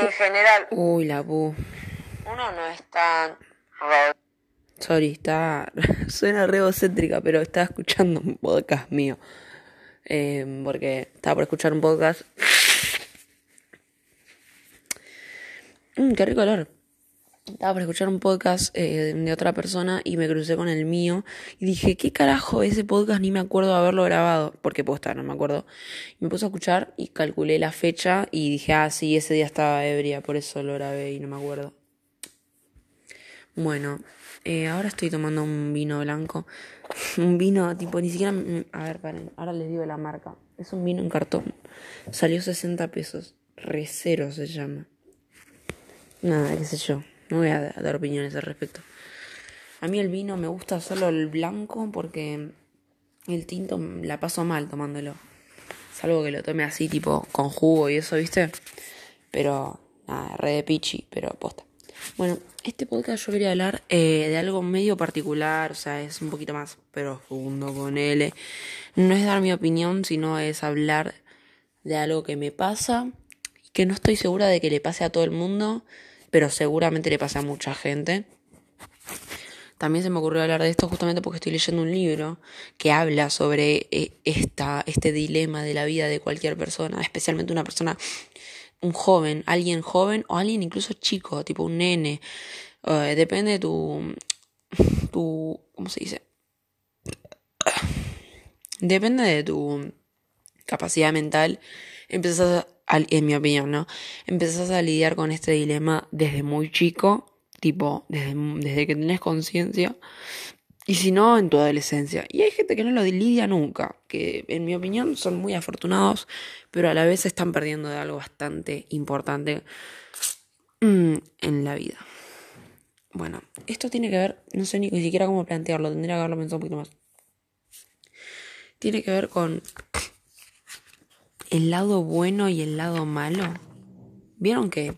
En general, Uy, la bu. uno no es tan... Sorry, está. Suena re egocéntrica, pero estaba escuchando un podcast mío. Eh, porque estaba por escuchar un podcast. Mmm, qué rico olor. Estaba por escuchar un podcast eh, de otra persona y me crucé con el mío. Y dije, ¿qué carajo? Ese podcast ni me acuerdo haberlo grabado. Porque posta, no me acuerdo. Y me puse a escuchar y calculé la fecha y dije, ah, sí, ese día estaba ebria, por eso lo grabé y no me acuerdo. Bueno, eh, ahora estoy tomando un vino blanco. Un vino tipo, ni siquiera... A ver, paren, ahora les digo la marca. Es un vino en cartón. Salió 60 pesos. Recero se llama. Nada, qué sé yo. No voy a dar opiniones al respecto. A mí el vino me gusta solo el blanco porque el tinto la paso mal tomándolo. Salvo que lo tome así, tipo con jugo y eso, ¿viste? Pero, nada, re de pichi, pero posta. Bueno, este podcast yo quería hablar eh, de algo medio particular, o sea, es un poquito más profundo con él. No es dar mi opinión, sino es hablar de algo que me pasa y que no estoy segura de que le pase a todo el mundo, pero seguramente le pasa a mucha gente. También se me ocurrió hablar de esto justamente porque estoy leyendo un libro que habla sobre eh, esta, este dilema de la vida de cualquier persona, especialmente una persona, un joven, alguien joven o alguien incluso chico, tipo un nene. Eh, depende de tu, tu, ¿cómo se dice? Depende de tu capacidad mental. Empezás, a, en mi opinión, ¿no? Empezás a lidiar con este dilema desde muy chico tipo desde, desde que tenés conciencia y si no en tu adolescencia. Y hay gente que no lo lidia nunca, que en mi opinión son muy afortunados, pero a la vez están perdiendo de algo bastante importante mm, en la vida. Bueno, esto tiene que ver, no sé ni, ni siquiera cómo plantearlo, tendría que haberlo pensado un poquito más. Tiene que ver con el lado bueno y el lado malo. ¿Vieron que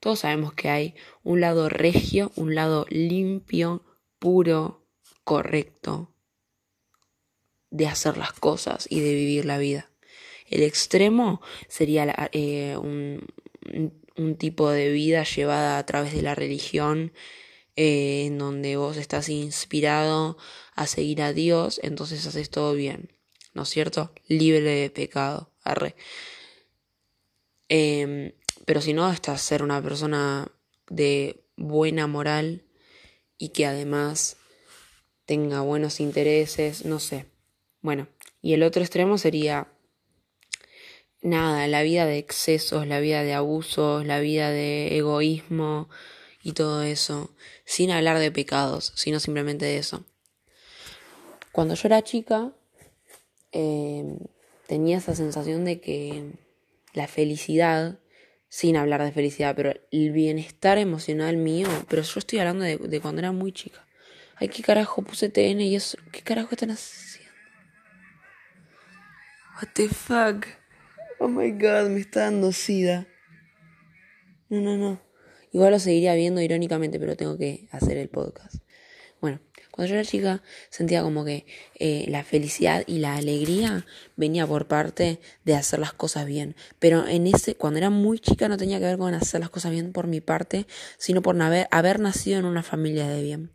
todos sabemos que hay un lado regio, un lado limpio, puro, correcto de hacer las cosas y de vivir la vida. El extremo sería eh, un, un, tipo de vida llevada a través de la religión, eh, en donde vos estás inspirado a seguir a Dios, entonces haces todo bien, ¿no es cierto? Libre de pecado. Arre. Eh, pero si no, estás ser una persona de buena moral y que además tenga buenos intereses, no sé. Bueno, y el otro extremo sería nada, la vida de excesos, la vida de abusos, la vida de egoísmo y todo eso, sin hablar de pecados, sino simplemente de eso. Cuando yo era chica, eh, tenía esa sensación de que la felicidad sin hablar de felicidad, pero el bienestar emocional mío, pero yo estoy hablando de, de, cuando era muy chica. Ay, ¿qué carajo puse TN y eso? ¿Qué carajo están haciendo? What the fuck? Oh my god, me está dando sida. No, no, no. Igual lo seguiría viendo irónicamente, pero tengo que hacer el podcast. Cuando yo era chica sentía como que eh, la felicidad y la alegría venía por parte de hacer las cosas bien. Pero en ese, cuando era muy chica no tenía que ver con hacer las cosas bien por mi parte, sino por haber, haber nacido en una familia de bien.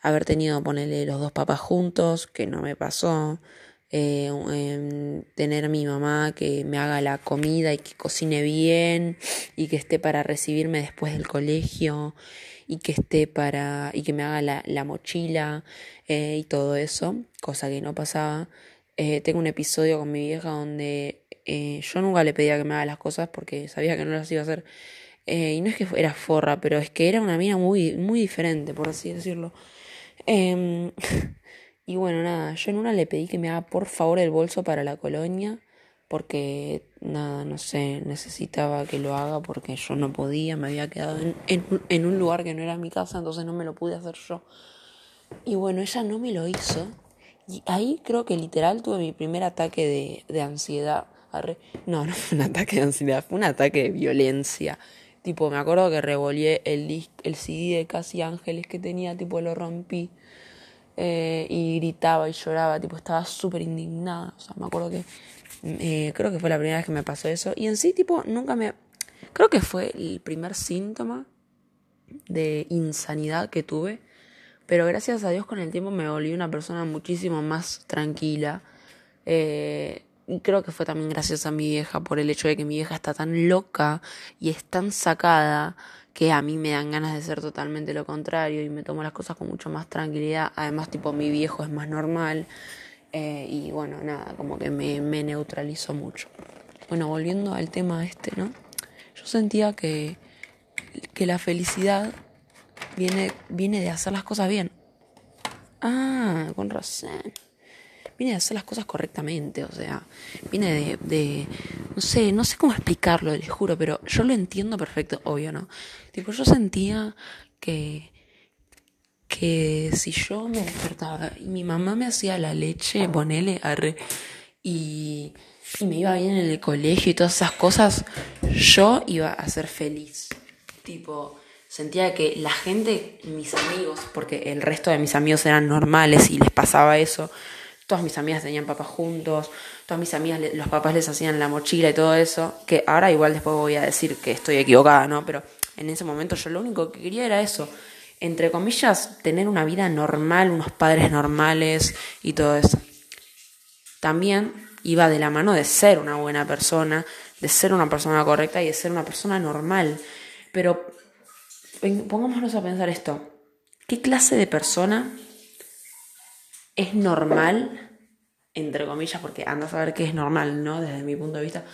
Haber tenido, ponerle los dos papás juntos, que no me pasó. Eh, eh, tener a mi mamá que me haga la comida y que cocine bien y que esté para recibirme después del colegio y que esté para y que me haga la, la mochila eh, y todo eso, cosa que no pasaba. Eh, tengo un episodio con mi vieja donde eh, yo nunca le pedía que me haga las cosas porque sabía que no las iba a hacer. y no es que era forra, pero es que era una mina muy, muy diferente, por así decirlo. Em, y bueno, nada, yo en una le pedí que me haga por favor el bolso para la colonia porque nada, no sé, necesitaba que lo haga porque yo no podía, me había quedado en, en, un lugar que no era mi casa, entonces no me lo pude hacer yo. Y bueno, ella no me lo hizo. Y ahí creo que literal tuve mi primer ataque de, de ansiedad. No, no fue un ataque de ansiedad, fue un ataque de violencia. Tipo, me acuerdo que revolé el, el CD de Casi Ángeles que tenía, tipo, lo rompí. Eh, y gritaba y lloraba, tipo, estaba súper indignada. O sea, me acuerdo que eh, creo que fue la primera vez que me pasó eso. Y en sí, tipo, nunca me. Creo que fue el primer síntoma de insanidad que tuve, pero gracias a Dios con el tiempo me volví una persona muchísimo más tranquila. Eh, creo que fue también gracias a mi vieja por el hecho de que mi vieja está tan loca y es tan sacada que a mí me dan ganas de ser totalmente lo contrario y me tomo las cosas con mucho más tranquilidad. Además, tipo, mi viejo es más normal eh, y bueno, nada, como que me, me neutralizó mucho. Bueno, volviendo al tema este, ¿no? Yo sentía que, que la felicidad viene, viene de hacer las cosas bien. Ah, con razón. Viene de hacer las cosas correctamente, o sea, viene de, de, no sé, no sé cómo explicarlo, les juro, pero yo lo entiendo perfecto, obvio, ¿no? Tipo, yo sentía que, que si yo me despertaba y mi mamá me hacía la leche, ponele, arre, y y me iba bien en el colegio y todas esas cosas, yo iba a ser feliz. Tipo, sentía que la gente, mis amigos, porque el resto de mis amigos eran normales y les pasaba eso, todas mis amigas tenían papás juntos, todas mis amigas, los papás les hacían la mochila y todo eso, que ahora igual después voy a decir que estoy equivocada, ¿no? Pero en ese momento yo lo único que quería era eso, entre comillas, tener una vida normal, unos padres normales y todo eso. También iba de la mano de ser una buena persona, de ser una persona correcta y de ser una persona normal. Pero pongámonos a pensar esto. ¿Qué clase de persona es normal? Entre comillas, porque anda a saber qué es normal, ¿no? Desde mi punto de vista.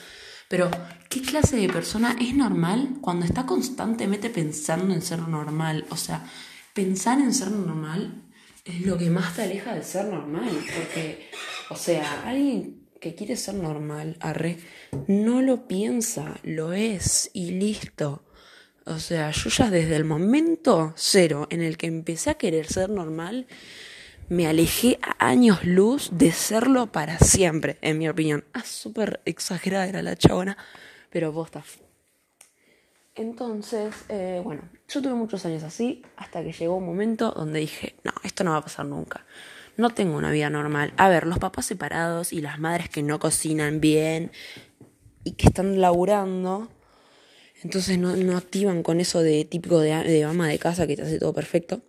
Pero, ¿qué clase de persona es normal cuando está constantemente pensando en ser normal? O sea, pensar en ser normal es lo que más te aleja de ser normal. Porque, o sea, alguien que quiere ser normal, arre, no lo piensa, lo es y listo. O sea, yo ya desde el momento cero en el que empecé a querer ser normal, me alejé a años luz de serlo para siempre, en mi opinión. Ah, súper exagerada era la chabona, pero posta. Entonces, eh, bueno, yo tuve muchos años así hasta que llegó un momento donde dije, no, esto no va a pasar nunca no tengo una vida normal. A ver, los papás separados y las madres que no cocinan bien y que están laburando, entonces no, no activan con eso de típico de, de mamá de casa que te hace todo perfecto.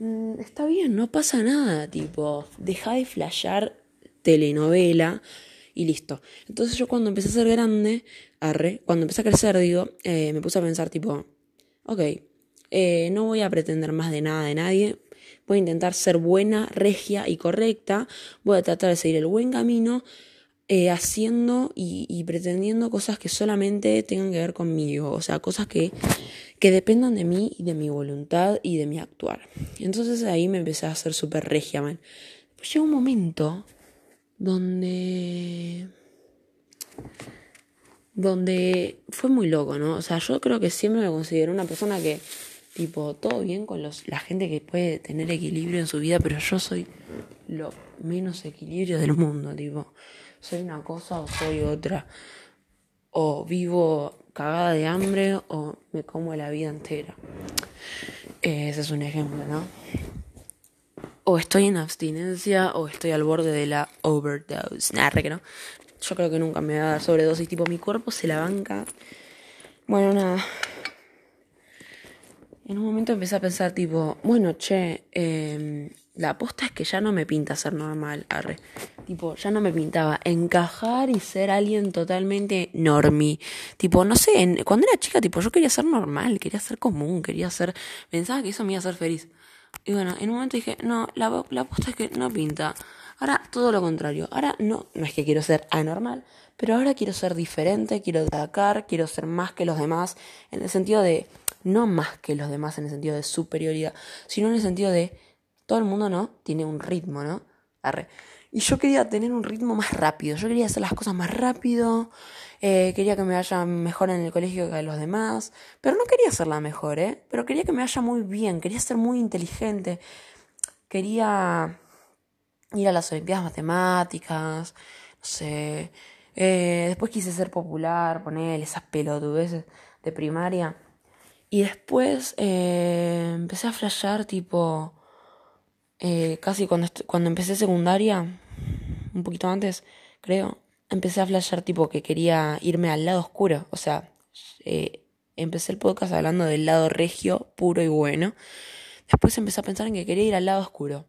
Mm, está bien, no pasa nada, tipo, deja de flashear telenovela y listo. Entonces yo cuando empecé a ser grande, arre, cuando empecé a crecer, digo, eh, me puse a pensar tipo, ok, eh, no voy a pretender más de nada de nadie, voy a intentar ser buena, regia y correcta, voy a tratar de seguir el buen camino, eh, haciendo y, pretendiendo cosas que solamente tengan que ver conmigo, o sea, cosas que, que dependan de mí y de mi voluntad y de mi actuar. Entonces ahí me empecé a hacer súper regia, man. Pues llegó un momento donde donde fue muy loco, ¿no? O sea, yo creo que siempre me considero una persona que Tipo, todo bien con los, la gente que puede tener equilibrio en su vida, pero yo soy lo menos equilibrio del mundo, tipo, soy una cosa o soy otra. O vivo cagada de hambre o me como la vida entera. ese es un ejemplo, ¿no? O estoy en abstinencia o estoy al borde de la overdose. Nada, que no. Yo creo que nunca me va a dar sobredosis. Tipo, mi cuerpo se la banca. Bueno, nada en un momento empecé a pensar tipo, bueno, che, em, la aposta es que ya no me pinta ser normal, arre. Tipo, ya no me pintaba encajar y ser alguien totalmente normi. Tipo, no sé, cuando era chica, tipo, yo quería ser normal, quería ser común, quería ser, pensaba que eso me iba a hacer feliz. Y bueno, en un momento dije, no, la, la aposta es que no pinta. Ahora todo lo contrario. Ahora no, no es que quiero ser anormal, pero ahora quiero ser diferente, quiero atacar, quiero ser más que los demás, en el sentido de no más que los demás en el sentido de superioridad, sino en el sentido de todo el mundo, ¿no? Tiene un ritmo, ¿no? Y yo quería tener un ritmo más rápido, yo quería hacer las cosas más rápido, eh, quería que me vaya mejor en el colegio que los demás, pero no quería ser la mejor, ¿eh? Pero quería que me vaya muy bien, quería ser muy inteligente, quería ir a las Olimpiadas Matemáticas, no sé. Eh, después quise ser popular, poner esas pelotudeces de primaria. Y después eh, empecé a flashear tipo, eh, casi cuando, cuando empecé secundaria, un poquito antes, creo, empecé a flashear tipo que quería irme al lado oscuro, o sea, eh, empecé el podcast hablando del lado regio, puro y bueno. Después empecé a pensar en que quería ir al lado oscuro.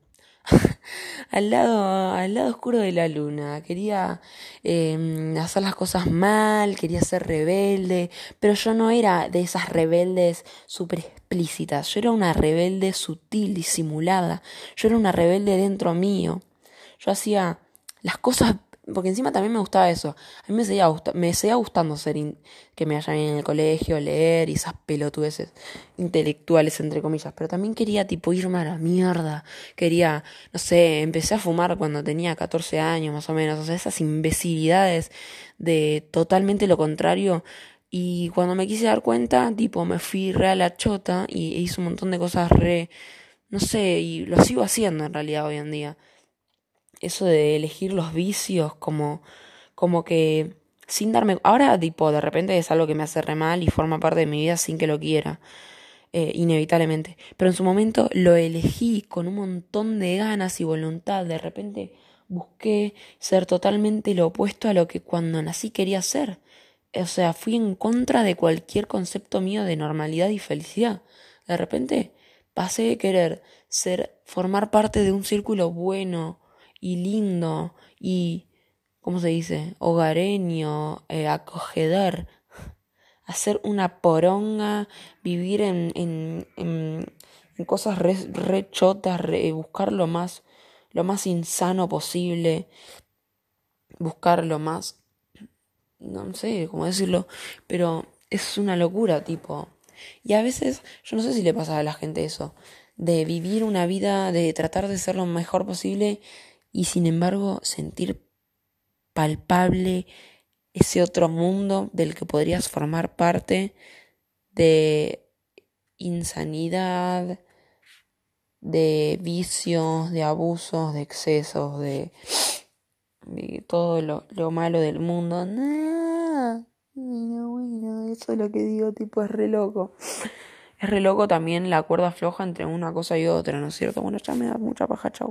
Al lado, al lado oscuro de la luna. Quería em, hacer las cosas mal, quería ser rebelde, pero yo no era de esas rebeldes súper explícitas. Yo era una rebelde sutil, disimulada. Yo era una rebelde dentro mío. Yo hacía las cosas porque encima también me gustaba eso. A mí me seguía, me seguía gustando ser que me vayan en el colegio, leer y esas pelotudeces intelectuales, entre comillas. Pero también quería, tipo, irme a la mierda. Quería, no sé, empecé a fumar cuando tenía 14 años, más o menos. O sea, esas imbecilidades de totalmente lo contrario. Y cuando me quise dar cuenta, tipo, me fui re a la chota y hice un montón de cosas re. No sé, y lo sigo haciendo en realidad hoy en día eso de elegir los vicios como, como que sin darme... Ahora, tipo, de repente es algo que me hace re mal y forma parte de mi vida sin que lo quiera, eh, inevitablemente. Pero en su momento lo elegí con un montón de ganas y voluntad. De repente busqué ser totalmente lo opuesto a lo que cuando nací quería ser. O sea, fui en contra de cualquier concepto mío de normalidad y felicidad. De repente pasé de querer ser, formar parte de un círculo bueno, y lindo y, ¿cómo se dice? Hogareño, eh, acogedor. Hacer una poronga, vivir en, en, en, cosas re, chotas, buscar lo más, lo más insano posible, buscar lo más, no sé cómo decirlo, pero es una locura, tipo. Y a veces, yo no sé si le pasa a la gente eso, de vivir una vida, de tratar de ser lo mejor posible y sin embargo sentir palpable ese otro mundo del que podrías formar parte de insanidad, de vicios, de abusos, de excesos, de, todo lo, lo, malo del mundo. No, bueno, eso es lo que digo, tipo, es re loco. Es re loco también la cuerda floja entre una cosa y otra, ¿no es cierto? Bueno, ya me da mucha paja, chau.